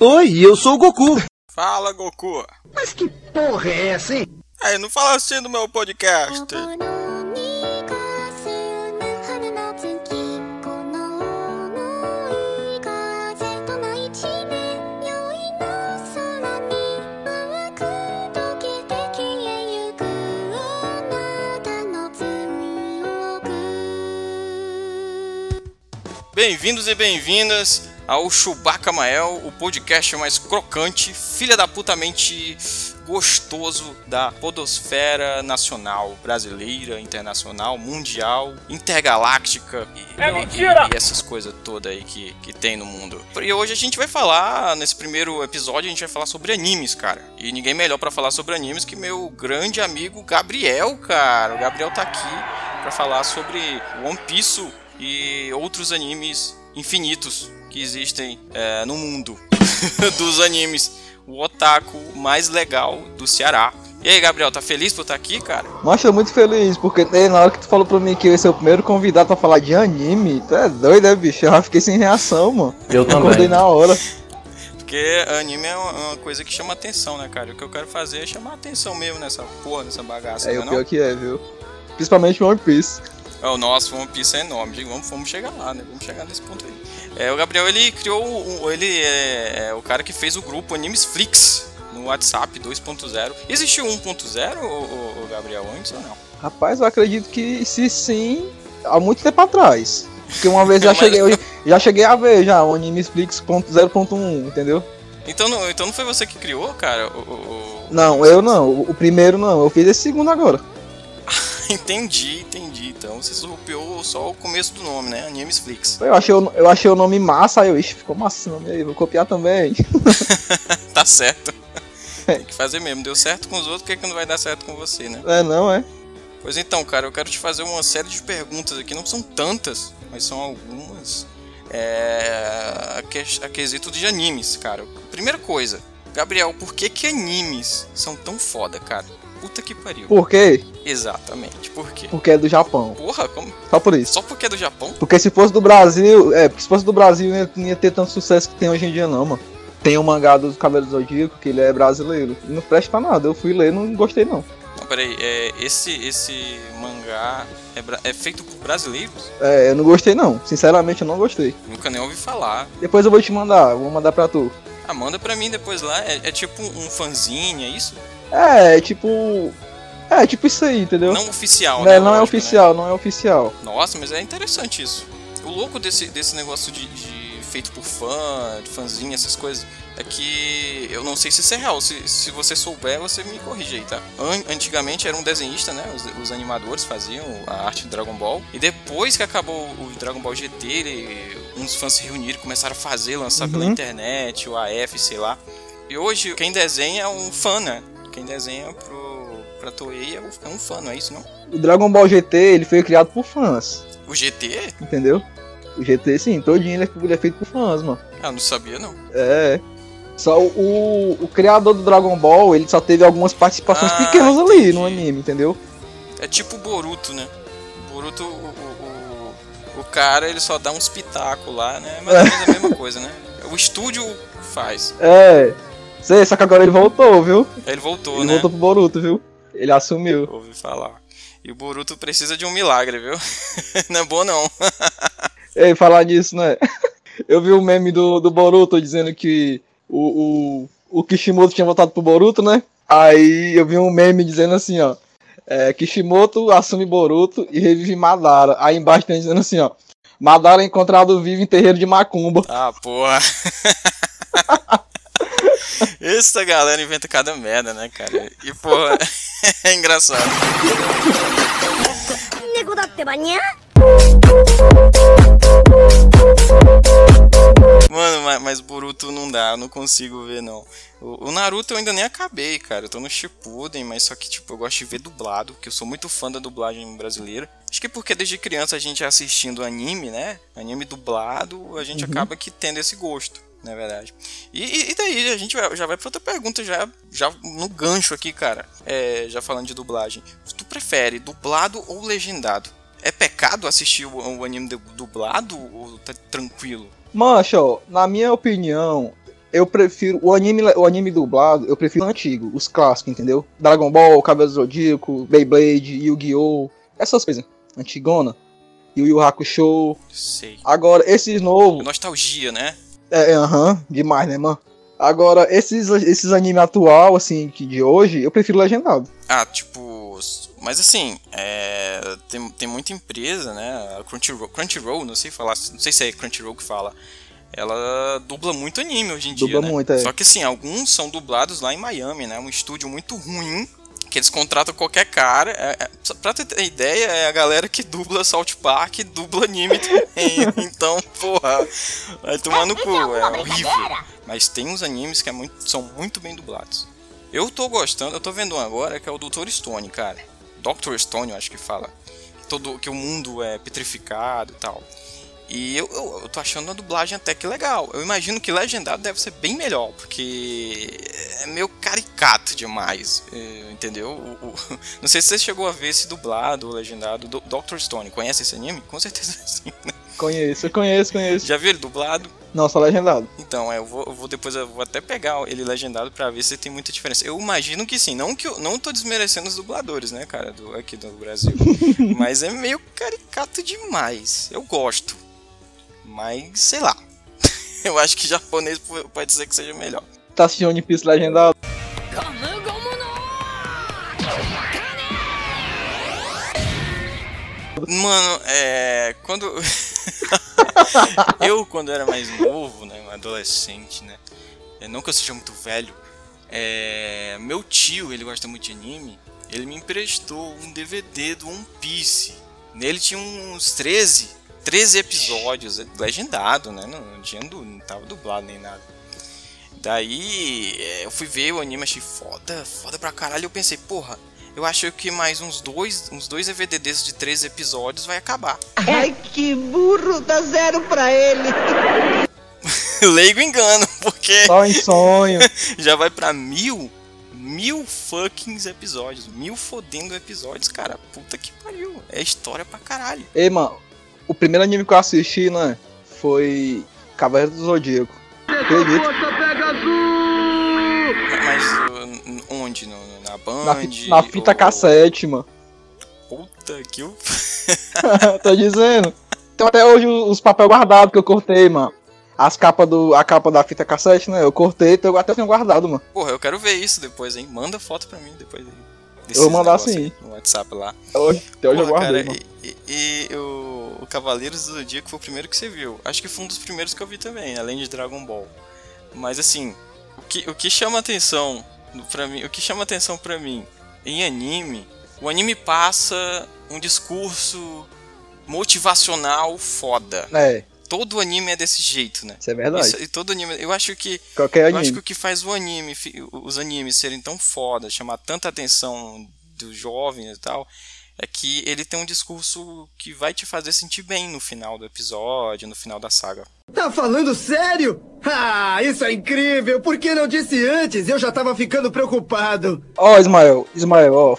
Oi, eu sou o Goku. Fala, Goku. Mas que porra é essa, hein? Aí, não fala assim do meu podcast. Bem-vindos e bem-vindas ao Chewbacca Mael, o podcast mais crocante, filha da putamente gostoso da podosfera nacional, brasileira, internacional, mundial, intergaláctica e, É mentira! e essas coisas todas aí que, que tem no mundo. E hoje a gente vai falar, nesse primeiro episódio, a gente vai falar sobre animes, cara. E ninguém melhor pra falar sobre animes que meu grande amigo Gabriel, cara. O Gabriel tá aqui pra falar sobre One Piece e outros animes infinitos que existem é, no mundo dos animes. O otaku mais legal do Ceará. E aí, Gabriel, tá feliz por estar aqui, cara? Mas tô muito feliz, porque na hora que tu falou pra mim que eu ia ser o primeiro convidado pra falar de anime, tu é doido, né, bicho? Eu já fiquei sem reação, mano. Eu Acordei na hora. Porque anime é uma coisa que chama atenção, né, cara? O que eu quero fazer é chamar atenção mesmo nessa porra, nessa bagaça, É, não o é pior não? que é, viu? Principalmente One Piece. É, o nosso One Piece é enorme. Vamos, vamos chegar lá, né? Vamos chegar nesse ponto aí. É, o Gabriel, ele criou. o- Ele é, é o cara que fez o grupo Animes Flix no WhatsApp 2.0. Existiu 1.0, ô, ô, ô, Gabriel, antes ou não? Rapaz, eu acredito que se sim, há muito tempo atrás. Porque uma vez já Mas- cheguei, eu já cheguei a ver já o Anime Flix 0.1, entendeu? Então não, então não foi você que criou, cara? O, o- o- Não, eu não. O, o primeiro não. Eu fiz esse segundo agora. entendi, entendi. Então você surrupiou só o começo do nome, né? Animes Flix. Eu achei, o- eu achei o nome massa, aí eu, ixi, ficou massa esse nome aí, vou copiar também. Tá certo. Tem que fazer mesmo. Deu certo com os outros, por que, que não vai dar certo com você, né? É, não, é? Pois então, cara, eu quero te fazer uma série de perguntas aqui. Não são tantas, mas são algumas. É. A, que, a quesito de animes, cara. Primeira coisa, Gabriel, por que que animes são tão foda, cara? Puta que pariu. Por quê? Exatamente, por quê? Porque é do Japão. Porra, como? Só por isso. Só porque é do Japão? Porque se fosse do Brasil, é, porque se fosse do Brasil, não ia, não ia ter tanto sucesso que tem hoje em dia, não, mano. Tem o mangá dos Cabelos Zodíaco, que ele é brasileiro. E não presta pra nada. Eu fui ler não gostei, não. Não, peraí, é, esse, esse mangá é, é feito por brasileiros? É, eu não gostei, não. Sinceramente, eu não gostei. Nunca nem ouvi falar. Depois eu vou te mandar, vou mandar pra tu. Ah, manda pra mim depois lá. É, é tipo um fanzine, é isso? É, tipo. É, tipo isso aí, entendeu? Não oficial, Não, né? é, não é Lógico, né? oficial, não é oficial. Nossa, mas é interessante isso. O louco desse, desse negócio de, de feito por fã, de fãzinho, essas coisas, é que eu não sei se isso é real. Se, se você souber, você me corrige aí, tá? An- antigamente era um desenhista, né? Os, os animadores faziam a arte do Dragon Ball. E depois que acabou o Dragon Ball GT, ele- uns fãs se reuniram e começaram a fazer, lançar pela Uhum. internet, o AF, sei lá. E hoje, quem desenha é um fã, né? Quem desenha pro, pra Toei é um- é um fã, não é isso não? O Dragon Ball GT, ele foi criado por fãs, O GT? entendeu? O GT, sim, todinho ele é, ele é feito por fãs, mano. Ah, não sabia não. É. Só o, o, criador do Dragon Ball, ele só teve algumas participações Ah, pequenas ali entendi. no anime, entendeu? É tipo o Boruto, né? O Boruto, o, o, o, o cara, ele só dá uns pitacos lá, né? Mas é a mesma coisa, né? O estúdio faz. É. Sei, só que agora ele voltou, viu? Ele voltou, ele né? voltou pro Boruto, viu? Ele assumiu. Ouvi falar. E o Boruto precisa de um milagre, viu? não é bom não. Ei, falar disso, né? Eu vi o meme do, do Boruto dizendo que o, o, o Kishimoto tinha voltado pro Boruto, né? Aí eu vi um meme dizendo assim, ó. É, Kishimoto assume Boruto e revive Madara. Aí embaixo tem dizendo assim, ó. Madara é encontrado vivo em terreiro de Macumba. Ah, porra. Essa galera inventa cada merda, né, cara? E, porra, é engraçado. Mano, mas, mas Boruto não dá, eu não consigo ver, não. O, o, Naruto eu ainda nem acabei, cara. Eu tô no Shippuden, mas só que, tipo, eu gosto de ver dublado, que eu sou muito fã da dublagem brasileira. Acho que porque desde criança a gente é assistindo anime, né? Anime dublado, a gente uhum. acaba que tendo esse gosto na verdade. E, e- e daí a gente vai- já vai pra outra pergunta, já, já no gancho aqui, cara. É, já falando de dublagem. Tu prefere dublado ou legendado? É pecado assistir o, o anime du- dublado ou tá tranquilo? Mancho, na minha opinião, eu prefiro o anime, o anime dublado, eu prefiro o antigo, os clássicos, entendeu? Dragon Ball, Cabelo Zodíaco, Beyblade, Yu-Gi-Oh! Essas coisas. Antigona. Yu Yu Hakusho. Sei. Agora, esses novos. Nostalgia, né? É, é, aham, demais, né, mano? Agora, esses, esses anime atual, assim, que de hoje, eu prefiro legendado. Ah, tipo. Mas assim, é, tem, tem muita empresa, né? A Crunchyroll, Crunchyroll, não sei falar, não sei se é Crunchyroll que fala. Ela dubla muito anime hoje em Dubla dia, né? muito, é. Só que assim, alguns são dublados lá em Miami, né? Um estúdio muito ruim, que eles contratam qualquer cara. É, é, pra ter ideia, é a galera que dubla South Park, dubla anime também. então, porra, vai tomar no cu, é horrível. Mas tem uns animes que é muito- são muito bem dublados. Eu tô gostando, eu tô vendo um agora que é o Dr. Stone, cara. Dr. Stone, eu acho que fala. Todo, que o mundo é petrificado e tal. E eu, eu, eu tô achando a dublagem até que legal. Eu imagino que legendado deve ser bem melhor, porque é meio caricato demais, é, entendeu? O- o- não sei se você chegou a ver esse dublado ou legendado do Dr. Stone. Conhece esse anime? Com certeza sim. né? Conheço, conheço, conheço. Já viu ele dublado? Não, só legendado. Então, é, eu vou, eu vou depois eu vou até pegar ele legendado pra ver se tem muita diferença. Eu imagino que sim, não que eu não tô desmerecendo os dubladores, né, cara, do, aqui do Brasil. Mas é meio caricato demais. Eu gosto. Mas sei lá. Eu acho que japonês po- pode ser que seja melhor. Tá assistindo One Piece legendado? Mano, é. Quando. eu, quando era mais novo, né? Adolescente, né? Não que eu seja muito velho. É, meu tio, ele gosta muito de anime. Ele me emprestou um DVD do One Piece. Nele tinha uns 13, 13 episódios, legendado, né? Não, não tinha não tava dublado nem nada. Daí é, eu fui ver o anime, achei foda, foda pra caralho. Eu pensei, porra, eu acho que mais uns dois, uns dois DVD desses de 13 episódios vai acabar. Ai, que burro, dá zero pra ele. Leigo engano, porque Só em sonho. já vai pra mil, mil fucking episódios, mil fodendo episódios, cara. Puta que pariu, é história pra caralho. Ei, mano, o primeiro anime que eu assisti, né? Foi Cavaleiro do Zodíaco. Acredito. Onde? No, na Band? Na, fi- na fita ou- cassete, mano. Puta que eu. Tô dizendo. Tem até hoje os papel guardados que eu cortei, mano. As capas do. A capa da fita cassete, né? Eu cortei, então eu até tenho guardado, mano. Porra, eu quero ver isso depois, hein? Manda foto pra mim depois aí. Eu vou mandar sim. No WhatsApp lá. Hoje, até hoje eu Porra, guardei, cara, mano. e, e- e o, o Cavaleiros do Zodíaco foi o primeiro que você viu. Acho que foi um dos primeiros que eu vi também, além de Dragon Ball. Mas assim, o que, o que chama atenção para mim, o que chama atenção para mim em anime, o anime passa um discurso motivacional foda. É, Todo anime é desse jeito, né? isso é verdade. Isso- e todo anime, eu acho que Qualquer eu acho anime. que o que faz o anime, os animes serem tão foda, chamar tanta atenção dos jovens e tal, é que ele tem um discurso que vai te fazer sentir bem no final do episódio, no final da saga. Tá falando sério? Ah, isso é incrível. Por que não disse antes? Eu já tava ficando preocupado. Ó, Ismael, Ismael, ó.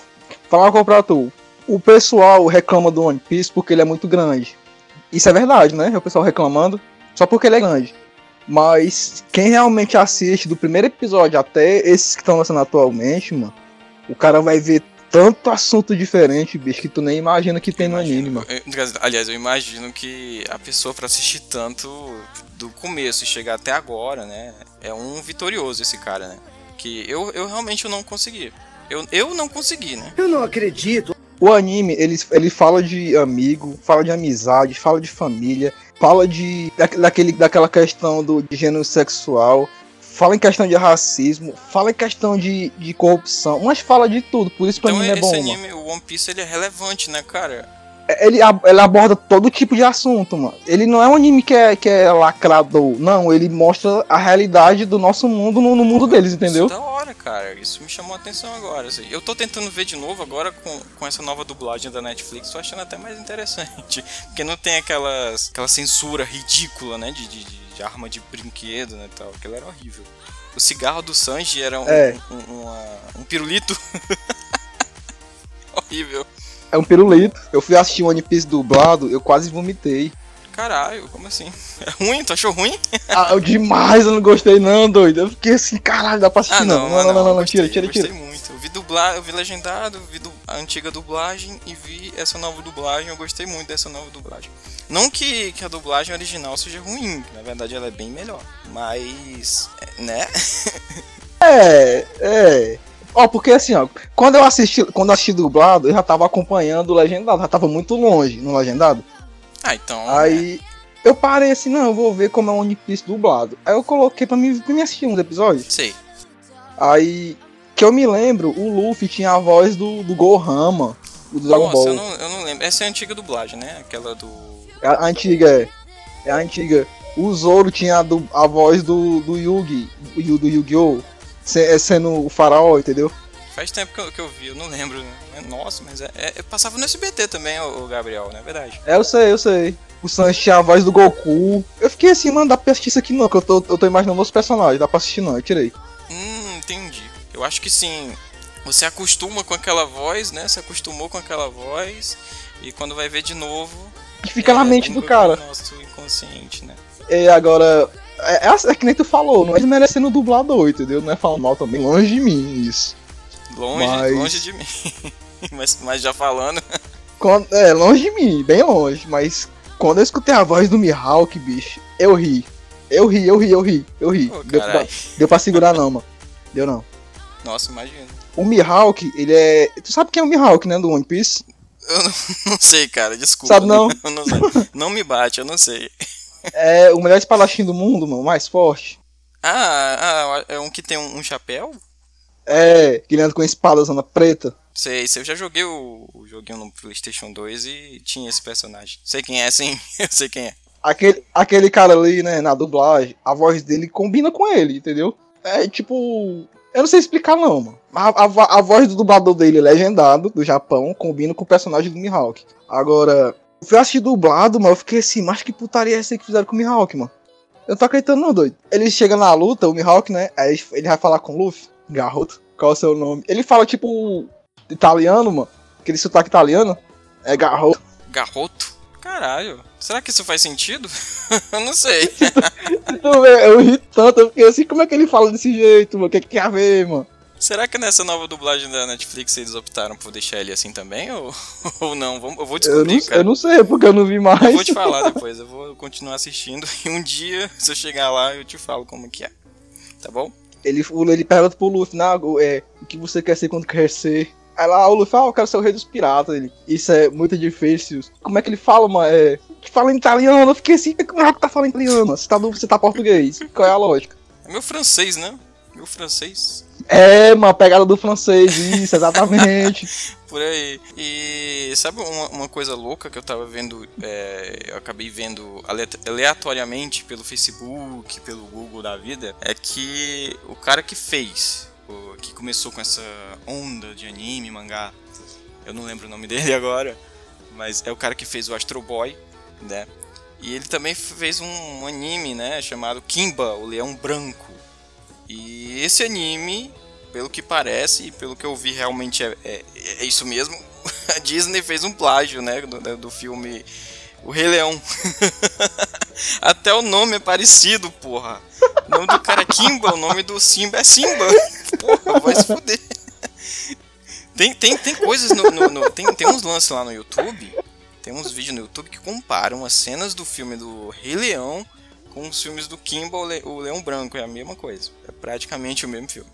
Falar uma coisa pra tu. O pessoal reclama do One Piece porque ele é muito grande. Isso é verdade, né? O pessoal reclamando só porque ele é grande. Mas quem realmente assiste do primeiro episódio até esses que estão lançando atualmente, mano, o cara vai ver tanto assunto diferente, bicho, que tu nem imagina que tem no anime, mano. Aliás, eu imagino que a pessoa pra assistir tanto do começo e chegar até agora, né, é um vitorioso esse cara, né? Que eu, eu realmente não consegui. Eu, eu não consegui, né? Eu não acredito. O anime, ele, ele fala de amigo, fala de amizade, fala de família, fala de da- daquele, daquela questão do de gênero sexual, fala em questão de racismo, fala em questão de, de corrupção, mas fala de tudo, por isso que o Então anime é bom, mano. anime, o One Piece, ele é relevante, né, cara? Ele, ab- ele aborda todo tipo de assunto, mano. Ele não é um anime que é, que é lacrador, não, ele mostra a realidade do nosso mundo no, no mundo deles, entendeu? Isso é da hora, cara. Isso me chamou a atenção agora. assim. Eu tô tentando ver de novo agora com, com essa nova dublagem da Netflix. Tô achando até mais interessante. Porque não tem aquelas, aquela censura ridícula, né? De, de, de- arma de brinquedo, né? Tal. Aquilo era horrível. O cigarro do Sanji era um, É. um, uma- um pirulito. horrível. É um pirulito. Eu fui assistir One Piece dublado, eu quase vomitei. Caralho, como assim? É ruim? Tu achou ruim? Ah, eu demais, eu não gostei não, doido. Eu fiquei assim, caralho, dá pra assistir Ah, não. não, Não, não, não, não, não, gostei, tira, tira, gostei tira. muito. Eu vi dublar, eu vi legendado, vi du- a antiga dublagem e vi essa nova dublagem. Eu gostei muito dessa nova dublagem. Não que, que a dublagem original seja ruim, na verdade ela é bem melhor. Mas, é, né? É, é. Ó, porque assim, ó, quando eu assisti, quando eu assisti dublado, eu já tava acompanhando o legendado, já tava muito longe no legendado. Ah, então. Aí eu parei assim, não, eu vou ver como é o One Piece dublado. Aí eu coloquei pra mim, pra mim assistir uns episódios. Sei. Aí, que eu me lembro, o Luffy tinha a voz do, do Gohan, mano, do Dragon Nossa, Ball. eu não, eu não lembro. Essa é a antiga dublagem, né? Aquela do. A, a antiga, é. É a antiga. O Zoro tinha a, du- a voz do, do Yugi, do, do Yu-Gi-Oh! é sendo o faraó, entendeu? Faz tempo que eu, que eu vi, eu não lembro. né? Nossa, mas é, é- passava no SBT também, o, Gabriel, não é verdade? É, eu sei, eu sei. O tinha a voz do Goku. Eu fiquei assim, mano, dá pra assistir isso aqui não, que eu tô, eu tô imaginando os personagens, dá pra assistir não, eu tirei. Hum, entendi. Eu acho que sim. Você acostuma com aquela voz, né? Se acostumou com aquela voz. E quando vai ver de novo. Que fica na é, mente do cara. Nosso inconsciente, né? E agora, é, é, é que nem tu falou, não é desmerecendo o dublador, entendeu? Não é falando mal também, longe de mim isso. Longe, Mas- longe de mim. mas, mas já falando. Quando, é, longe de mim, bem longe, mas quando eu escutei a voz do Mihawk, bicho, eu ri. Eu ri, eu ri, eu ri, eu ri. Pô, deu, pra, deu pra segurar não, mano. Deu não. Nossa, imagina. O Mihawk, ele é. Tu sabe quem é o Mihawk, né? Do One Piece? Eu não, não sei, cara, desculpa. Sabe não? Não, não me bate, eu não sei. É o melhor espadachim do mundo, mano, o mais forte. Ah, ah, é um que tem um, um chapéu? É, que ele anda com a espada zona preta. Sei, sei, eu já joguei o, o joguinho no PlayStation 2 e tinha esse personagem. Sei quem é, sim, eu sei quem é. Aquele, aquele cara ali, né, na dublagem, a voz dele combina com ele, entendeu? É tipo. Eu não sei explicar não, mano. A, a, a voz do dublador dele, legendado, do Japão, combina com o personagem do Mihawk. Agora, eu fui assistir dublado, mas eu fiquei assim, mas que putaria é essa que fizeram com o Mihawk, mano? Eu não tô acreditando não, doido. Ele chega na luta, o Mihawk, né? Aí ele vai falar com o Luffy. Garoto, qual é o seu nome? Ele fala tipo italiano, mano. Aquele sotaque italiano. É Garroto. Garroto? Caralho, será que isso faz sentido? eu não sei. Eu ri tanto, eu fiquei assim, como é que ele fala desse jeito, mano? O que, que tem a ver, mano? Será que nessa nova dublagem da Netflix eles optaram por deixar ele assim também? Ou, ou não? Eu vou Eu descobrir, não, cara. eu não sei, porque eu não vi mais. Eu vou te falar depois, eu vou continuar assistindo e um dia, se eu chegar lá, eu te falo como que é. Tá bom? Ele, ele pergunta pro Luffy, na, é, o que você quer ser quando crescer? Aí lá o Luffy, ah, eu quero ser o rei dos piratas. Ele, isso é muito difícil. Como é que ele fala, mano? É, fala em italiano. Eu fiquei assim, como é que tá falando italiano? Você tá, você tá português. Qual é a lógica? É meu francês, né? Meu francês. É, mano, pegada do francês, isso, exatamente. Por aí. E sabe uma, uma coisa louca que eu tava vendo? é, eu acabei vendo aleato- aleatoriamente pelo Facebook, pelo Google da vida. É que o cara que fez, que começou com essa onda de anime, mangá, eu não lembro o nome dele agora, mas é o cara que fez o Astro Boy, né? E ele também fez um anime, né, chamado Kimba, o Leão Branco. E esse anime, pelo que parece e pelo que eu vi, realmente é, é, é isso mesmo. A Disney fez um plágio, né, do, do filme O Rei Leão. Até o nome é parecido, porra. O nome do cara é Kimba, o nome do Simba é Simba. Porra, vai se fuder. Tem, tem, tem coisas no. no- no- tem, tem uns lances lá no YouTube. Tem uns vídeos no YouTube que comparam as cenas do filme do Rei Leão com os filmes do Kimba, o, Le- o Leão Branco. É a mesma coisa. É praticamente o mesmo filme.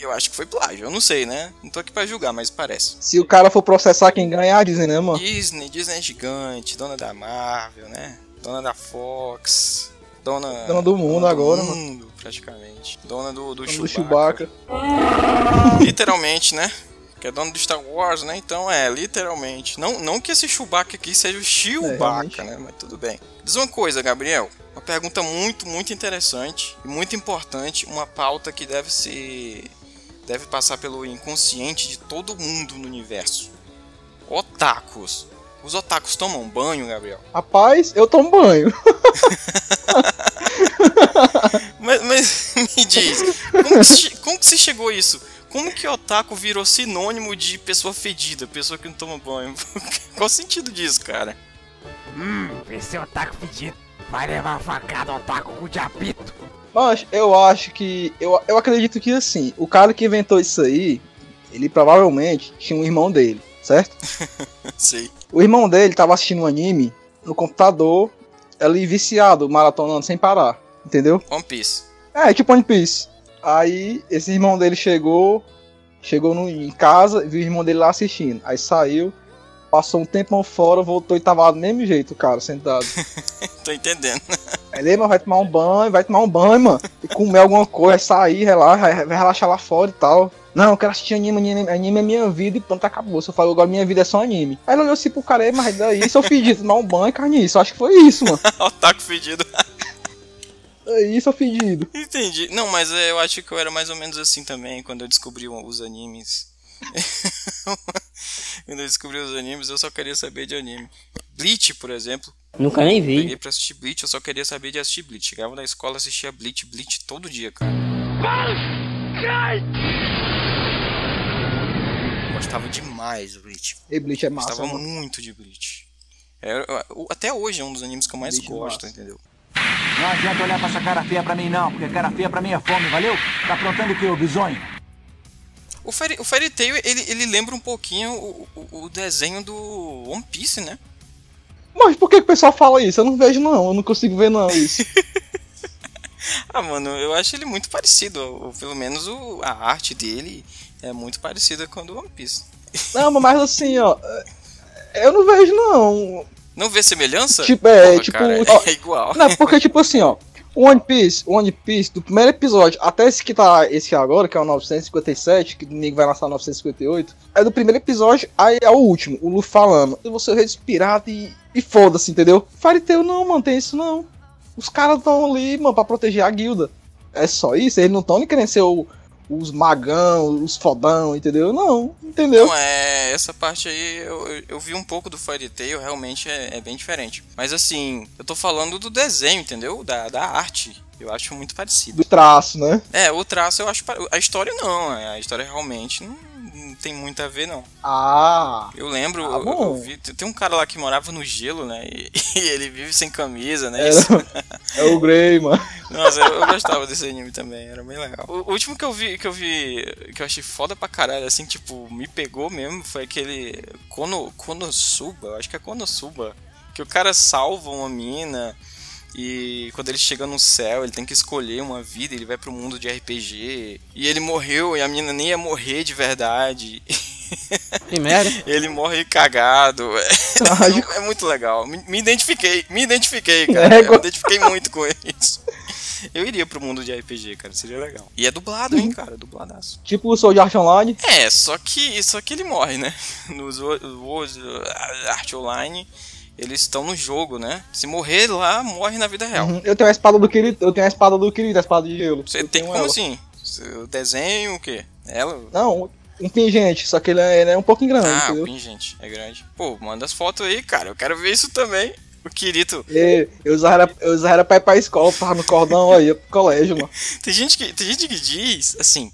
Eu acho que foi plágio. Eu não sei, né? Não tô aqui pra julgar, mas parece. Se o cara for processar quem ganhar, dizem, né, mano? Disney, Disney é gigante, dona da Marvel, né? Dona da Fox, dona, Dona do mundo agora, mano. mundo, praticamente. Dona do, do, Do Chewbacca. Chewbacca. Literalmente, né? Que é dona do Star Wars, né? Então é, literalmente. Não, não que esse Chewbacca aqui seja o Chewbacca, realmente. né? Mas tudo bem. Diz uma coisa, Gabriel. Uma pergunta muito, muito interessante e muito importante. Uma pauta que deve ser. Deve passar pelo inconsciente de todo mundo no universo. Otakus. Os otakus tomam banho, Gabriel? Rapaz, eu tomo banho. Mas, mas me diz, como que, se, como que se chegou a isso? Como que otaku virou sinônimo de pessoa fedida, pessoa que não toma banho? Qual o sentido disso, cara? Hum, esse é otaku pedido. Vai levar facada otaku com diapito. Mas eu acho que. Eu, eu acredito que assim, o cara que inventou isso aí, ele provavelmente tinha um irmão dele, certo? Sei. O irmão dele tava assistindo um anime no computador, ali viciado, maratonando sem parar, entendeu? One Piece. É, tipo One Piece. Aí esse irmão dele chegou, chegou no, em casa, viu o irmão dele lá assistindo. Aí saiu, passou um tempão fora, voltou e tava do mesmo jeito, cara, sentado. Tô entendendo. Aí ele, mano, vai tomar um banho, vai tomar um banho, mano. E comer alguma coisa, vai sair, relaxa, vai vai relaxar lá fora e tal. Não, eu quero assistir anime, anime, anime é minha vida e pronto, acabou. Se eu falo agora minha vida é só anime. Aí ele olhou assim pro cara, "É, mas daí, seu fedido, tomar um banho, carniça. Eu acho que foi isso, mano. Otaku fedido. É isso, seu fedido. Entendi. Não, mas é, eu acho que eu era mais ou menos assim também quando eu descobri os animes. quando eu descobri os animes, eu só queria saber de anime. Bleach, por exemplo. Nunca nem vi. Peguei pra assistir Bleach, eu só queria saber de assistir Bleach. Chegava na escola, assistia Bleach, Bleach todo dia, cara. Gostava demais do Bleach. E Bleach é massa, Gostava mano. muito de Bleach. É, eu- até hoje é um dos animes que eu mais Bleach é gosto, massa. entendeu? Não adianta olhar pra essa cara feia pra mim, não, porque cara feia pra mim é fome, valeu? Tá aprontando o que, ô bisonho? O Fairy, o Fairy Tail, ele, ele lembra um pouquinho o, o, o desenho do One Piece, né? Mas por que, que o pessoal fala isso? Eu não vejo, não. Eu não consigo ver, não, isso. Ah, mano, eu acho ele muito parecido. Ou, pelo menos o, a arte dele é muito parecida com a do One Piece. não, mas assim, ó. Eu não vejo, não. Não vê semelhança? Tipo, é, Porra, tipo, cara, ó, é igual. Não, porque, tipo assim, ó. O One Piece, One Piece, do primeiro episódio até esse que tá esse agora, que é o 957, que domingo vai lançar o 958, é do primeiro episódio, aí é o último, o Luffy falando. Eu vou ser o rei dos piratas e, e foda-se, entendeu? Tail não, mano, tem isso não. Os caras estão ali, mano, pra proteger a guilda. É só isso, eles não estão nem querendo ser o- os magão, os fodão, entendeu? Não, entendeu? Não, é, essa parte aí eu, eu, eu vi um pouco do Fairy Tail, realmente é, é bem diferente. Mas assim, eu tô falando do desenho, entendeu? Da, da arte. Eu acho muito parecido. Do traço, né? É, o traço eu acho. A história não, é, a história realmente não tem muito a ver, não. Ah, Eu lembro, Ah, eu- eu vi- tem um cara lá que morava no gelo, né? E, e ele vive sem camisa, né? Isso- é o Grey, mano. Nossa, eu, eu gostava desse anime também, era bem legal. O, o último que eu vi, que eu vi, que eu achei foda pra caralho, assim, tipo, me pegou mesmo, foi aquele Kono, Konosuba, eu acho que é Konosuba, que o cara salva uma mina e quando ele chega no céu, ele tem que escolher uma vida, ele vai pro mundo de RPG, e ele morreu e a mina nem ia morrer de verdade. Que merda. Ele morre cagado. Trágico. É, é muito legal. Me, identifiquei, me identifiquei, cara. É, eu me identifiquei muito com isso. Eu iria pro mundo de RPG, cara, seria legal. E é dublado, hein, cara, dubladaço. Tipo o Soul Art Online. É, só que, só que ele morre, né? Nos World Art Online, eles estão no jogo, né? Se morrer lá, morre na vida real. Uhum. Eu tenho a espada do querido, eu tenho a espada do querido, a espada de gelo. Você Eu tem como ela. assim? O desenho, o quê? Ela? Não, um pingente, só que ele é, ele é um pouquinho grande, Ah, o entendeu? pingente, é grande. Pô, manda as fotos aí, cara. Eu quero ver isso também. O Kirito. Eu usava, eu usava pra ir pra escola, tava no cordão aí, pro colégio, mano. Tem gente que, tem gente que diz, assim,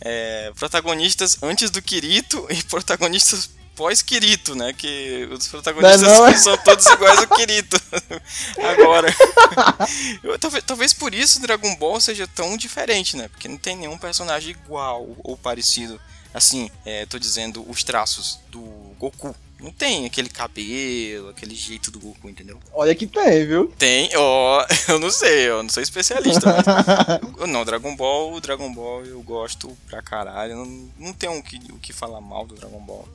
é, protagonistas antes do Kirito e protagonistas pós-Kirito, né? Que os protagonistas Não não, é? são todos iguais ao Kirito. Agora. Eu- talvez, talvez por isso Dragon Ball seja tão diferente, né? Porque não tem nenhum personagem igual ou parecido. Assim, é, tô dizendo os traços do Goku. Não tem aquele cabelo, aquele jeito do Goku, entendeu? Olha que tem, viu? Tem, ó, eu não sei, eu não sou especialista, mas. não, Dragon Ball, o Dragon Ball eu gosto pra caralho. Não, não tem o que, o que falar mal do Dragon Ball.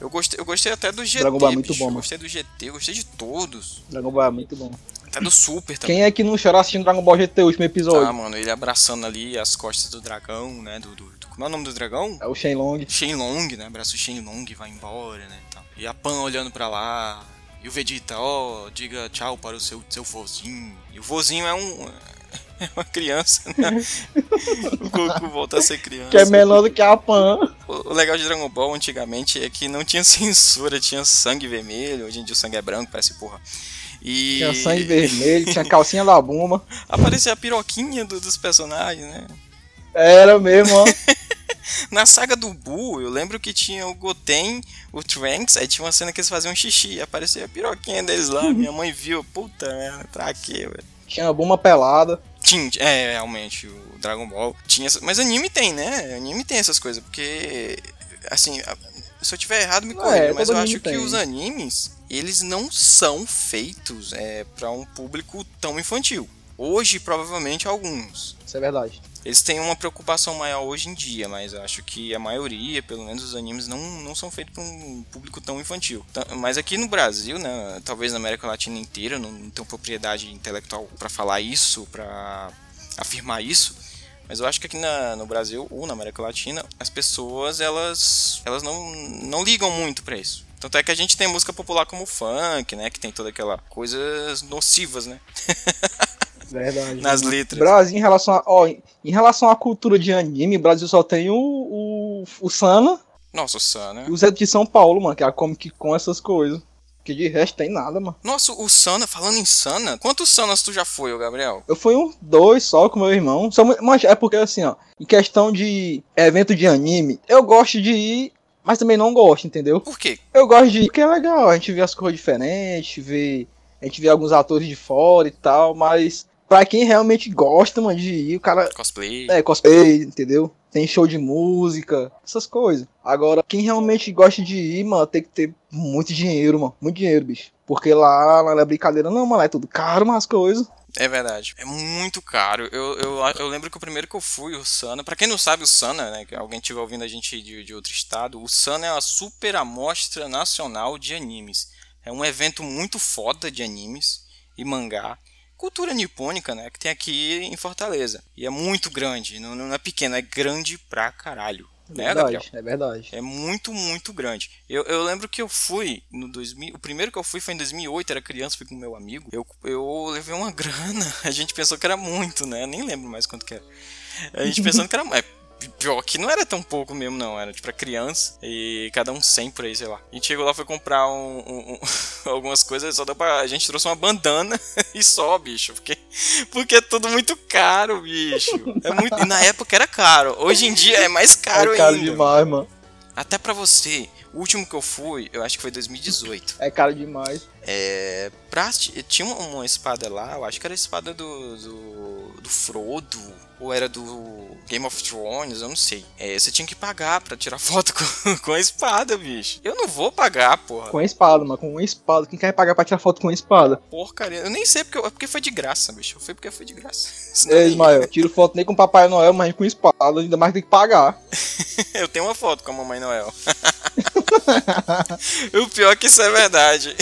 Eu gostei, eu gostei até do GT. Dragon Ball é muito bicho, bom, mano. gostei do GT, gostei de todos. Dragon Ball é muito bom. Até do Super também. Quem é que não chorou assistindo Dragon Ball GT, o último episódio? Ah, mano, ele abraçando ali as costas do dragão, né? Do, do, do- como é o nome do dragão? É o Shenlong. Shenlong, né? Abraça o Shenlong e vai embora, né? e. E a Pan olhando pra lá. E o Vegeta, ó, diga tchau para o seu, seu vozinho. E o vozinho é um. É uma criança, né? o Goku volta a ser criança. Que é menor do que a Pan. O legal de Dragon Ball antigamente é que não tinha censura, tinha sangue vermelho. Hoje em dia o sangue é branco, parece porra. E Tinha sangue vermelho, tinha calcinha da Buma. aparecia a piroquinha do- dos personagens, né? Era mesmo, ó. Na saga do Buu, eu lembro que tinha o Goten, o Trunks, aí tinha uma cena que eles faziam xixi, e aparecia a piroquinha deles lá, minha mãe viu, puta merda, pra quê, velho? Tinha uma pelada. Tinha, é, realmente, o Dragon Ball tinha essa, Mas anime tem, né? Anime tem essas coisas, porque, assim, se eu tiver errado, me Não, corrija, é, mas eu acho que tem. os animes, eles não são feitos é, para um público tão infantil. Hoje, provavelmente, alguns. Isso é verdade. Eles têm uma preocupação maior hoje em dia, mas eu acho que a maioria, pelo menos os animes, não, não são feitos para um público tão infantil. Mas aqui no Brasil, né, talvez na América Latina inteira, não, não tenho propriedade intelectual para falar isso, para afirmar isso. Mas eu acho que aqui na- no Brasil ou na América Latina, as pessoas elas, elas não, não ligam muito para isso. Tanto é que a gente tem música popular como funk, né? Que tem toda aquela coisas nocivas, né? Verdade. Nas letras. Brasil, em relação a, ó, em relação à cultura de anime, o Brasil só tem o, o, o Sana Nossa, o Sana. e o Zé de São Paulo, mano, que é a Comic com essas coisas. Que de resto tem nada, mano. Nossa, o Sana, falando em Sana, quantos Sanas tu já foi, ô Gabriel? Eu fui um dois só com meu irmão. Só, mas é porque assim, ó, em questão de evento de anime, eu gosto de ir, mas também não gosto, entendeu? Por quê? Eu gosto de ir porque é legal, a gente vê as coisas diferentes, vê, a gente vê alguns atores de fora e tal, mas pra quem realmente gosta, mano, de ir, o cara Cosplay. é cosplay, entendeu? Tem show de música, essas coisas. Agora, quem realmente gosta de ir, mano, tem que ter muito dinheiro, mano. Muito dinheiro, bicho. Porque lá, lá não é brincadeira, não, mano. É tudo caro, mas as coisas. É verdade. É muito caro. Eu, eu, eu lembro que o primeiro que eu fui, o Sana. Pra quem não sabe, o Sana, né? Que alguém estiver ouvindo a gente de, de outro estado, o Sana é a super amostra nacional de animes. É um evento muito foda de animes e mangá. Cultura nipônica, né? Que tem aqui em Fortaleza. E é muito grande. Não, não é pequeno, é grande pra caralho. Né, Gabriel? verdade, é verdade. É muito, muito grande. Eu, eu lembro que eu fui no 2000. O primeiro que eu fui foi em 2008, era criança, fui com meu amigo. Eu, eu levei uma grana. A gente pensou que era muito, né? Nem lembro mais quanto que era. A gente pensando que era. É, pior que não era tão pouco mesmo, não. Era tipo pra criança. E cada um 100 por aí, sei lá. A gente chegou lá, foi comprar um, um- um- algumas coisas. Só deu pra. A gente trouxe uma bandana e só, bicho. Porque, porque é tudo muito caro, bicho. É muito, e na época era caro. Hoje em dia é mais caro é caro ainda. demais, mano. Até pra você, o último que eu fui, eu acho que foi 2018. É caro demais. É. Pra, tinha uma, uma espada lá, eu acho que era a espada do, do. Do Frodo, ou era do Game of Thrones, eu não sei. É, você tinha que pagar pra tirar foto com, com a espada, bicho. Eu não vou pagar, porra. Com a espada, mano. Com uma espada. Quem quer pagar pra tirar foto com uma espada? Porcaria. Eu nem sei porque, eu- porque foi de graça, bicho. Fui porque foi de graça. Senão ia. Ismael, tiro foto nem com o Papai Noel, mas com espada. Ainda mais tem que pagar. Eu tenho uma foto com a Mamãe Noel. o pior é que isso é verdade.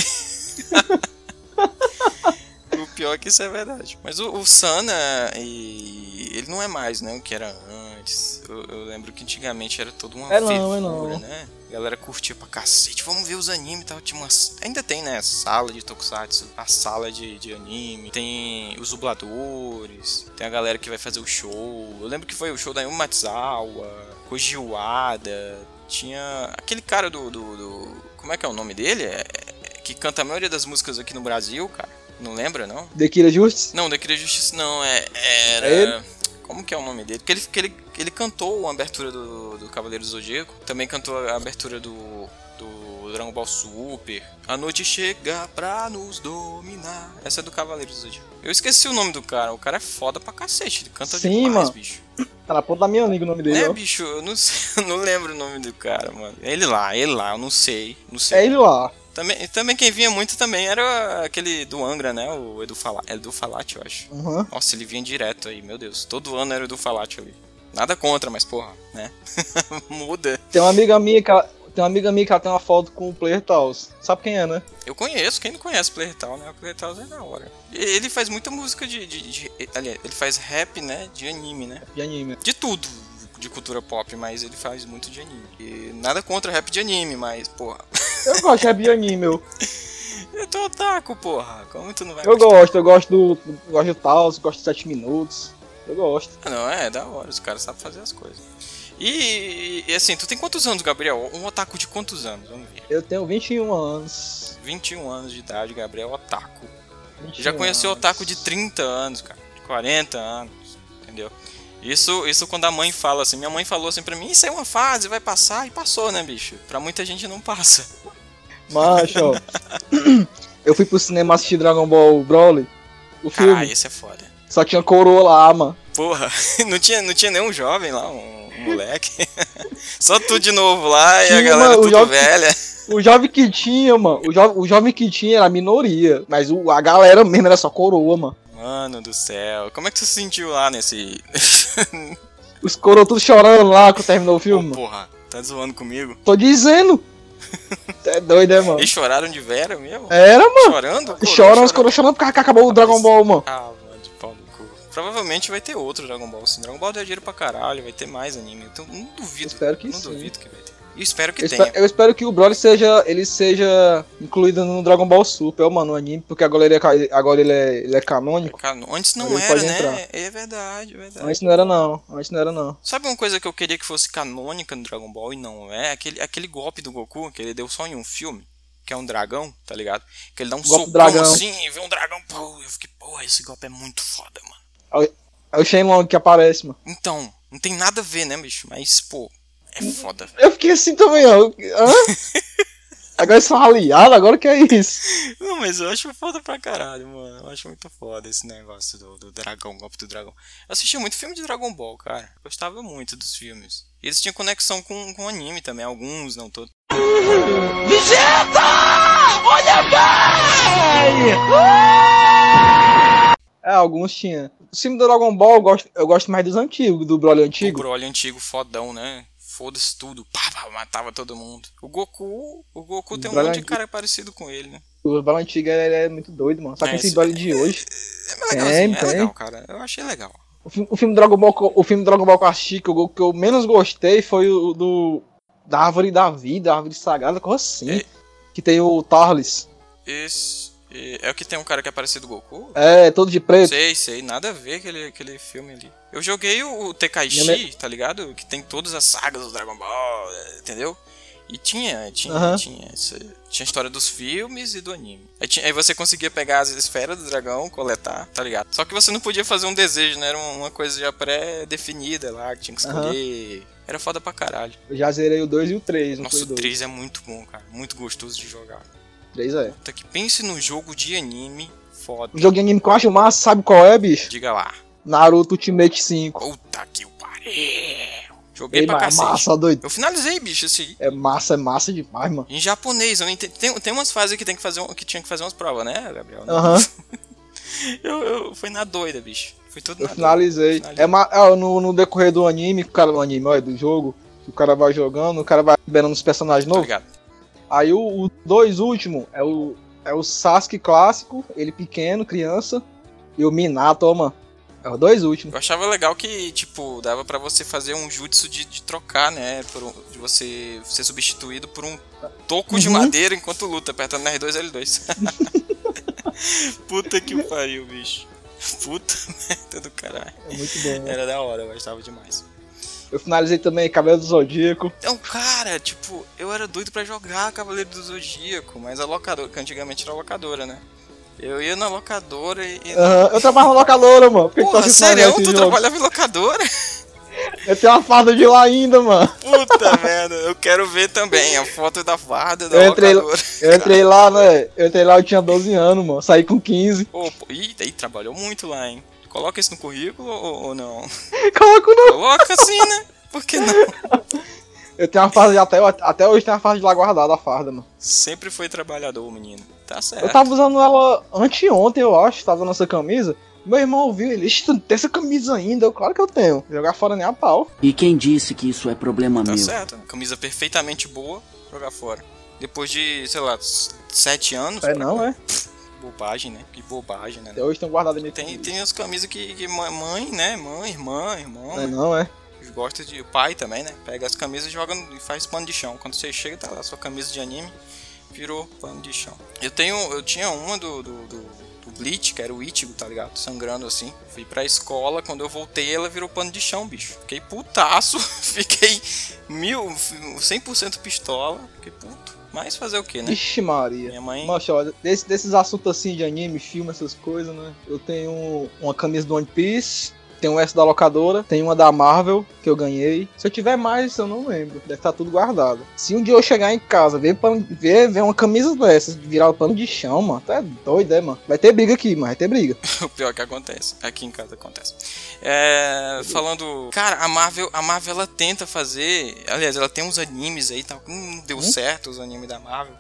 O pior é que isso é verdade. Mas o, o Sana, e ele não é mais, né? O que era antes. Eu, eu lembro que antigamente era toda uma É não, fervura, é não. né? A galera curtia pra cacete. Vamos ver os animes e tal. Tinha umas... Ainda tem, né? Sala de tokusatsu, a sala de, de anime. Tem os dubladores. Tem a galera que vai fazer o show. Eu lembro que foi o show da Yumi Matsuzawa, Koji Uada. Tinha aquele cara do, do, do- Como é que é o nome dele? É- é- que canta a maioria das músicas aqui no Brasil, cara. Não lembra, não? Dequira Justice? Não, daquele Justiça não. É, era. É? Como que é o nome dele? Porque ele, que ele, ele cantou a abertura do, do Cavaleiro do Zodíaco. Também cantou a abertura do, do Dragon Ball Super. A noite chega pra nos dominar. Essa é do Cavaleiro do Zodíaco. Eu esqueci o nome do cara. O cara é foda pra cacete. Ele canta Sim, demais, mano. bicho. Tá na ponta da minha língua o nome dele, É, ó. bicho, eu não, sei, eu não lembro o nome do cara, mano. Ele lá, ele lá, eu não sei. Não sei. É ele lá. Também, também quem vinha muito também era aquele do Angra, né? O Edu Falati, Edu Falati eu acho. Uhum. Nossa, ele vinha direto aí, meu Deus. Todo ano era o Edu Falati ali. Nada contra, mas porra, né? Muda. Tem uma amiga minha que ela, tem uma amiga minha que ela tem uma foto com o Player Taos. Sabe quem é, né? Eu conheço, quem não conhece Playertal, né? O Playertal é da hora. Ele faz muita música de, de, de- Aliás, ele faz rap, né? De anime, né? De anime. De tudo de cultura pop, mas ele faz muito de anime. E nada contra rap de anime, mas, porra. Eu gosto de rap de anime, meu. Eu tô otaku, porra. Como tu não vai Eu gostar? gosto, eu gosto do. eu Gosto do Taos, gosto de 7 minutos. Eu gosto. Ah, Não, é da hora, os caras sabem fazer as coisas. E, e, assim, tu tem quantos anos, Gabriel? Um otaku de quantos anos? Vamos ver. Eu tenho 21 anos. 21 anos de idade, Gabriel Otaku. 21 Já conheci o anos. otaku de 30 anos, cara. De 40 anos, entendeu? Isso, isso quando a mãe fala assim, minha mãe falou assim pra mim, isso é uma fase, vai passar, e passou, né, bicho? Pra muita gente não passa. Macho. Eu fui pro cinema assistir Dragon Ball Broly. O filme. Caralho, esse é foda. Só tinha coroa lá, mano. Porra, não tinha, não tinha nenhum jovem lá, um, um moleque. Só tu de novo lá e a galera mano, tudo jovem- velha. O jovem que tinha, mano. O, jo o jovem que tinha era a minoria. Mas o, a galera mesmo era só coroa, mano. Mano do céu, como é que tu se sentiu lá nesse. Os coroas tudo chorando lá quando terminou o filme. mano. porra, tá zoando comigo? Tô dizendo. É doido, é, mano? Eles choraram de vera mesmo? Era, mano. Chorando? Coroa Choram, os coroas chorando porque acabou o Dragon Ball, mano. Ah, mano, de pau no cu. Provavelmente vai ter outro Dragon Ball, sim. Dragon Ball deu dinheiro pra caralho, vai ter mais anime. Então, não duvido. Espero que não sim. duvido que vai ter. E espero que Eu tenha. espero, eu espero que o Broly seja, ele seja incluído no Dragon Ball Super, mano, no anime, porque agora ele é, agora ele é, ele é canônico. Antes não era, né? entrar. É verdade, é verdade. Antes não era não, antes não era não. Sabe uma coisa que eu queria que fosse canônica no Dragon Ball e não é? Aquele, aquele golpe do Goku que ele deu só em um filme, que é um dragão, tá ligado? Que ele dá um Golpe socão assim e vê um dragão, pô, eu fiquei, porra, esse golpe é muito foda, mano. É o Shenlong que aparece, mano. Então, não tem nada a ver, né, bicho? Mas, pô, é foda. Eu fiquei assim também, ó. Hã? agora eles são aliados, agora que é isso? Não, mas eu acho foda pra caralho, mano. Eu acho muito foda esse negócio do, do dragão, golpe do dragão. Eu assistia muito filme de Dragon Ball, cara. Gostava muito dos filmes. E eles tinham conexão com, com anime também, alguns, não todos. É, alguns tinha. O filme do Dragon Ball eu gosto, eu gosto mais dos antigos, do Broly O antigo. Broly antigo, fodão, né? Foda-se tudo. Pá, pá, matava todo mundo. O Goku, o Goku tem um monte de cara parecido com ele, né? O Broly antigo ele é muito doido, mano. Só que É, esse esse- Broly de hoje. É legalzinho, é tem. legal, cara. Eu achei legal. O filme, o filme do Dragon Ball, o filme do Dragon Ball que eu assisti, que eu, que eu menos gostei foi o do. Da Árvore da Vida, a Árvore Sagrada, coisa assim. É. Que tem o Tarlis. Esse é é o que tem um cara que é parecido com o Goku? É, todo de preto. Sei, sei, nada a ver aquele, aquele filme ali. Eu joguei o, Tekaishi, tá ligado? Que tem todas as sagas do Dragon Ball, é, entendeu? E tinha, tinha, Aham. tinha, essa- tinha a história dos filmes e do anime. Aí, tinha- aí você conseguia pegar as esferas do dragão, coletar, tá ligado? Só que você não podia fazer um desejo, né? Era uma coisa já pré-definida lá, que tinha que escolher. Era foda pra caralho. Eu já zerei o 2 e o 3. Nossa, o 3 é muito bom, cara. Muito gostoso de jogar. 3 é. Puta que pense num jogo de anime foda. O jogo de anime que eu acho massa, sabe qual é, bicho? Diga lá. Naruto Ultimate 5. Puta que pariu. Joguei Ei, pra é cacete. massa, doido. Eu finalizei, bicho, esse aí. É massa, é massa demais, mano. Em japonês, eu entendi. Tem, tem umas fases que tem que fazer que tinha que fazer umas provas, né, Gabriel? Aham. Eu, eu fui na doida, bicho. Foi tudo Eu na finalizei. Finalizei. É, é, no, no decorrer do anime, o cara do anime, olha, do jogo, o cara vai jogando, o cara vai liberando os personagens doida. novos. Ligado? Aí o, o dois últimos é o, é o Sasuke clássico, ele pequeno, criança, e o Minato, ó, mano. Os dois últimos. Eu achava legal que, tipo, dava pra você fazer um jutsu de, de trocar, né? Um- de você ser substituído por um toco de Uhum. madeira enquanto luta, apertando R2 L2. Puta que pariu, bicho. Puta merda do caralho. É muito bom, né? Era da hora, eu gostava demais. Eu finalizei também Cabelo do Zodíaco. Então, cara, tipo, eu era doido pra jogar Cavaleiro do Zodíaco, mas a locadora, que antigamente era locadora, né? Eu ia na locadora e. e- Aham, Eu trabalho na locadora, mano. Por que Porra, sério, mais tu jogo? trabalhava em locadora? Eu tenho uma farda de lá ainda, mano. Puta merda, eu quero ver também a foto da farda da Eu entrei, locadora. eu entrei lá, né? Eu entrei lá, eu tinha 12 anos, mano. Saí com 15. Pô, pô, ih, daí trabalhou muito lá, hein? Coloca isso no currículo ou, ou não? Coloco não. Coloca sim, né? Por que não? Eu tenho uma farda de até, até hoje tem uma farda de lá guardada, a farda, mano. Sempre foi trabalhador, menino. Tá certo. Eu tava usando ela anteontem, eu acho, tava usando essa camisa. Meu irmão ouviu ele, "Ixi, tu não tem essa camisa ainda? Eu, claro que eu tenho. Jogar fora nem a pau. E quem disse que isso é problema Tá meu? certo. Camisa perfeitamente boa, jogar fora. Depois de, sei lá, sete anos. É não, cá. é? Bobagem, né? Que bobagem, né? Até hoje tem guardado minha Tem, camisa. tem as camisas que, que mãe, mãe, né? Mãe, irmã, irmão. É não, é? Gosta de. Pai também, né? Pega as camisas e joga e faz pano de chão. Quando você chega, tá lá, sua camisa de anime virou pano de chão. Eu tenho. Eu tinha uma do. do, do, do Bleach, que era o Ichigo, tá ligado? Sangrando assim. Fui pra escola, quando eu voltei, ela virou pano de chão, bicho. Fiquei putaço, fiquei mil. 100% pistola. Fiquei puto. Mas fazer o que, né? Ixi Maria. Minha mãe. Macho, olha, desse- desses assuntos assim de anime, filme, essas coisas, né? Eu tenho uma camisa do One Piece, tem um S da locadora, tem uma da Marvel que eu ganhei. Se eu tiver mais, eu não lembro. Deve estar tudo guardado. Se um dia eu chegar em casa, ver, pano, ver, ver uma camisa dessas, virar o pano de chão, mano, tu é doido, é, mano? Vai ter briga aqui, mano, vai ter briga. O pior que acontece. Aqui em casa acontece. É, falando. Cara, a Marvel, a Marvel ela tenta fazer. Aliás, ela tem uns animes aí, tal. Não deu certo os animes da Marvel.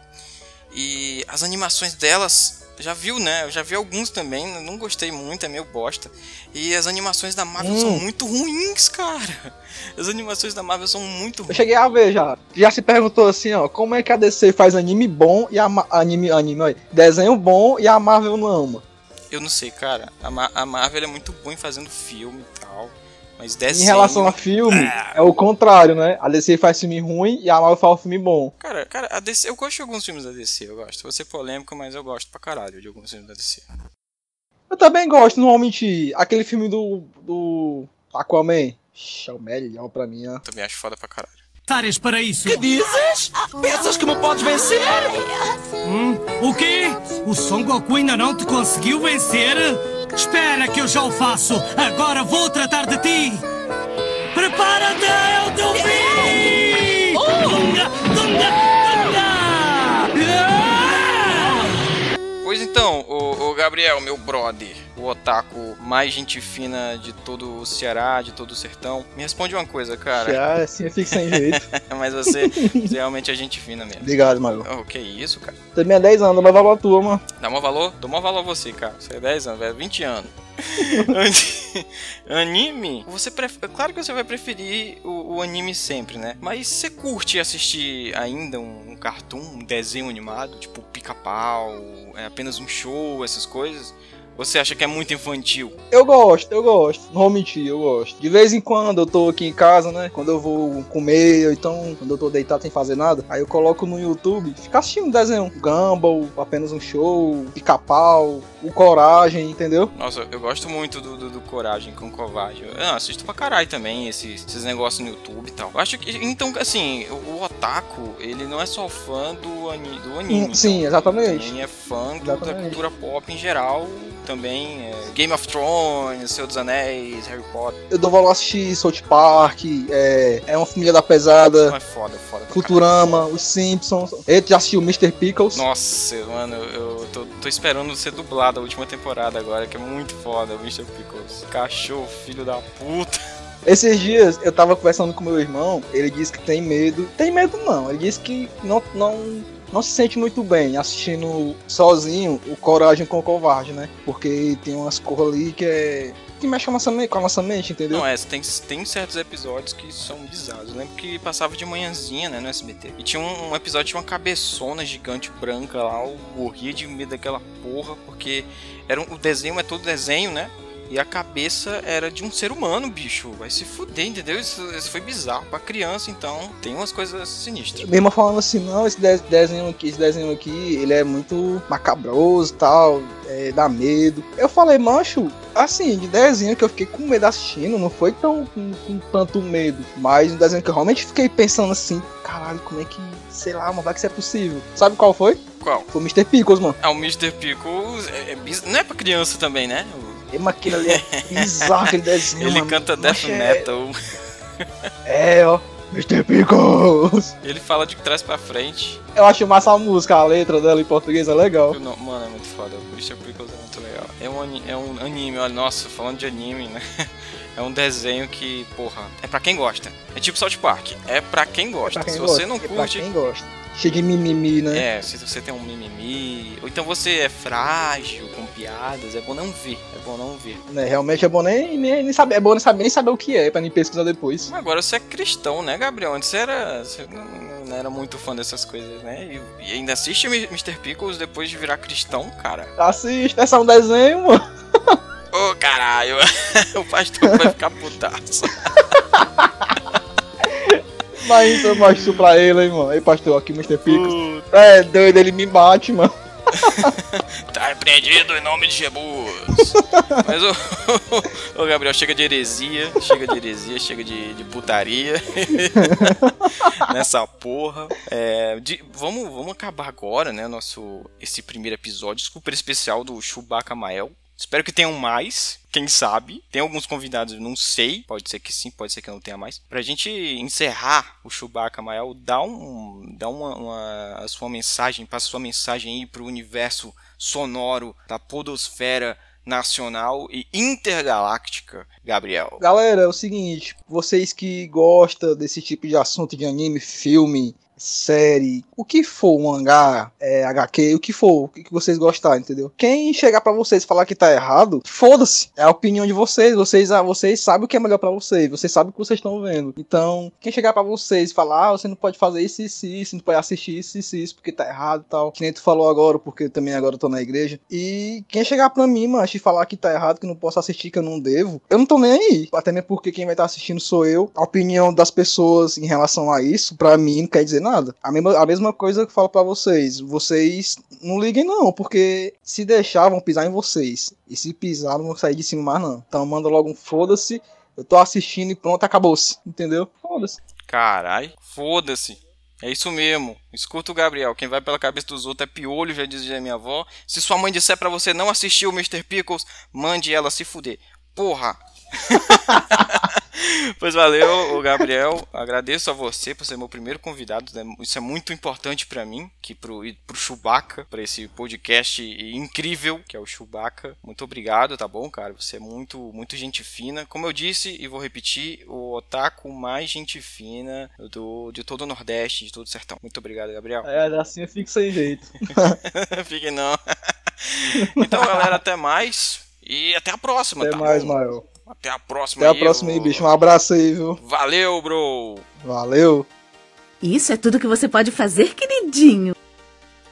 E as animações delas. Já viu, né? Eu já vi alguns também, não gostei muito, é meio bosta. E as animações da Marvel Hum. são muito ruins, cara. As animações da Marvel são muito Eu ruins. cheguei a ver já. Já se perguntou assim, ó, como é que a DC faz anime bom e a Ma- anime, anime, olha, desenho bom e a Marvel não ama? Eu não sei, cara. A, Ma- a Marvel é muito boa em fazendo filme e tal. Mas Em relação a filme, é o contrário, né? A DC faz filme ruim e a Marvel faz filme bom. Cara, cara, a DC, eu gosto de alguns filmes da DC, eu gosto. Vou ser polêmico, mas eu gosto pra caralho de alguns filmes da DC. Eu também gosto, não vou mentir. Aquele filme do, do Aquaman, Ixi, é o melhor pra mim, ó. Também acho foda pra caralho. Tárias para isso. Que dizes? Pensas que me podes vencer? Hum? O quê? O Son Goku ainda não te conseguiu vencer? Espera que eu já o faço. Agora vou tratar de ti. Prepara-te, é o teu fim! Dunga, dunga, dunga! Ah! Pois então, o, Gabriel, meu brother, o otaku mais gente fina de todo o Ceará, de todo o sertão, me responde uma coisa, cara. Já, assim eu fico sem jeito. Mas você, você realmente é gente fina mesmo. Obrigado, Mago. Oh, que isso, cara? Também é 10 anos, mas valor a tua, mano. Dá maior valor? Dou maior valor a você, cara. Você é 10 anos, velho. 20 anos. anime? Você pref... Claro que você vai preferir o, o anime sempre, né? Mas você curte assistir ainda um, um cartoon, um desenho animado, tipo pica-pau, é apenas um show, essas coisas? Você acha que é muito infantil? Eu gosto, eu gosto. Não vou mentir, eu gosto. De vez em quando eu tô aqui em casa, né? Quando eu vou comer, ou então quando eu tô deitado sem fazer nada, aí eu coloco no YouTube, fica assistindo desenho. Gumball, apenas um show, pica-pau, o Coragem, entendeu? Nossa, eu gosto muito do, do, do Coragem com Covarde. Eu assisto pra caralho também esses, esses negócios no YouTube e tal. Eu acho que, então, assim, o, o Otaku, ele não é só fã do, ani, do anime. Sim, então, exatamente. Também é fã do, da cultura pop em geral. Também é Game of Thrones, Senhor dos Anéis, Harry Potter. Eu dou valor a assistir South Park, é, é uma família da pesada, Não é foda, foda pra Futurama, os Simpsons. Eu já assisti o Mr. Pickles. Nossa, mano, eu eu tô, tô esperando ser dublado a última temporada agora, que é muito foda, o Mr. Pickles. Cachorro, filho da puta. Esses dias eu tava conversando com meu irmão, ele disse que tem medo. Tem medo não, ele disse que não, não, não se sente muito bem assistindo sozinho o Coragem com o Covarde, né? Porque tem umas cores ali que é. que mexe com a nossa, me- com a nossa mente, entendeu? Não, é, tem, tem certos episódios que são bizarros. Eu lembro que passava de manhãzinha, né, no SBT. E tinha um, um episódio, tinha uma cabeçona gigante branca lá. Eu morria de medo daquela porra, porque era um- o desenho é todo desenho, né? E a cabeça era de um ser humano, bicho. Vai se fuder, entendeu? Isso, isso foi bizarro pra criança, então tem umas coisas sinistras. Irmã falando assim, não, esse de- desenho aqui, esse desenho aqui, ele é muito macabroso e tal, é, dá medo. Eu falei, mancho, assim, de desenho que eu fiquei com medo assistindo, não foi tão com, com tanto medo. Mas um desenho que eu realmente fiquei pensando assim, caralho, como é que, sei lá, mano, vai que isso é possível. Sabe qual foi? Qual? Foi o Mr. Pickles, mano. Ah, o Mr. Pickles é, é não é pra criança também, né? Mas aquele ali é bizarro, aquele desenho, Ele mano. canta death Macho, é- metal. É, ó. Mr. Pickles. Ele fala de trás pra frente. Eu acho massa a música, a letra dela em português é legal. Não- mano, é muito foda. O Mr. Pickles é muito legal. É um, é um anime, olha, nossa, falando de anime, né? É um desenho que, porra, é pra quem gosta. É tipo South Park. É pra quem gosta. Pra quem Se gosta, você não é pra curte. quem gosta. Cheio de mimimi, né? É, se você tem um mimimi. Ou então você é frágil, com piadas, é bom não ver. É bom não ver. Né, realmente é bom nem, nem, nem saber, é bom nem saber, nem saber o que é, pra nem pesquisar depois. Agora você é cristão, né, Gabriel? Antes você era. Você não, não era muito fã dessas coisas, né? E, e ainda assiste Mr. Pickles depois de virar cristão, cara. Assiste, é só um desenho, mano. Ô caralho, o pastor vai ficar putaço. Mas eu mostro pra ele, hein, mano. Aí, pastor, aqui, Mr. Pickles. É doido, ele me bate, mano. Tá repreendido em nome de Jesus. Mas o, o Gabriel chega de heresia, chega de heresia, chega de, de putaria nessa porra. É, de- vamos, vamos acabar agora, né? Nosso esse primeiro episódio super especial do Chewbacca Mael. Espero que tenham mais, quem sabe. Tem alguns convidados, não sei. Pode ser que sim, pode ser que não tenha mais. Pra gente encerrar o Chewbacca Mael, dá, um, dá uma, uma, a sua mensagem, passa a sua mensagem aí pro universo sonoro da podosfera nacional e intergaláctica, Gabriel. Galera, é o seguinte, vocês que gostam desse tipo de assunto de anime, filme, série, o que for, mangá, é, HQ, o que for, o que vocês gostarem, entendeu? Quem chegar para vocês e falar que tá errado, foda-se, é a opinião de vocês, vocês, ah, vocês sabem o que é melhor para vocês, vocês sabem o que vocês estão vendo. Então, quem chegar para vocês e falar, ah, você não pode fazer isso, isso, isso, não pode assistir isso, isso, isso, porque tá errado e tal, que nem tu falou agora, porque também agora eu tô na igreja, e quem chegar pra mim, macho, e falar que tá errado, que não posso assistir, que eu não devo, eu não tô nem aí, até mesmo porque quem vai estar tá assistindo sou eu, a opinião das pessoas em relação a isso, para mim, não quer dizer nada. A mesma, a mesma coisa que eu falo para vocês. Vocês não liguem, não, porque se deixar, vão pisar em vocês. E se pisar, não vão sair de cima mais, não. Então manda logo um foda-se. Eu tô assistindo e pronto, acabou-se. Entendeu? Foda-se. Carai, foda-se. É isso mesmo. Escuta o Gabriel. Quem vai pela cabeça dos outros é piolho, já dizia minha avó. Se sua mãe disser para você não assistir o Mr. Pickles, mande ela se fuder. Porra! pois valeu, Gabriel. Agradeço a você por ser meu primeiro convidado. Né? Isso é muito importante para mim, que pro, pro Chewbacca, para esse podcast incrível que é o Chewbacca. Muito obrigado, tá bom, cara? Você é muito, muito gente fina. Como eu disse e vou repetir, o otaku mais gente fina do, de todo o Nordeste, de todo o sertão. Muito obrigado, Gabriel. É, assim eu fico sem jeito. Fique não. então, galera, até mais. E até a próxima, até tá mais, bom? Até a próxima Até a próxima aí, bicho. Um abraço aí, viu? Valeu, bro. Valeu. Isso é tudo que você pode fazer, queridinho.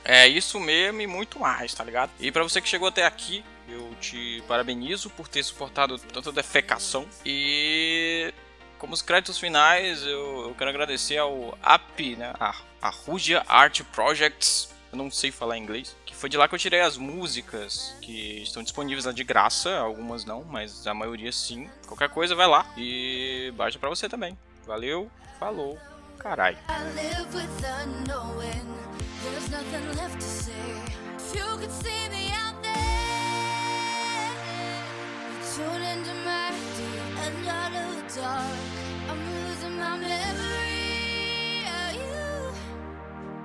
É isso mesmo e muito mais, tá ligado? E para você que chegou até aqui, eu te parabenizo por ter suportado tanta defecação. E como os créditos finais, eu, eu quero agradecer ao AP, né? A, a Rugia Art Projects. Eu não sei falar inglês foi de lá que eu tirei as músicas que estão disponíveis lá de graça, algumas não, mas a maioria sim. Qualquer coisa vai lá e baixa pra você também. Valeu, falou, carai. Tune into my deep and out of the dark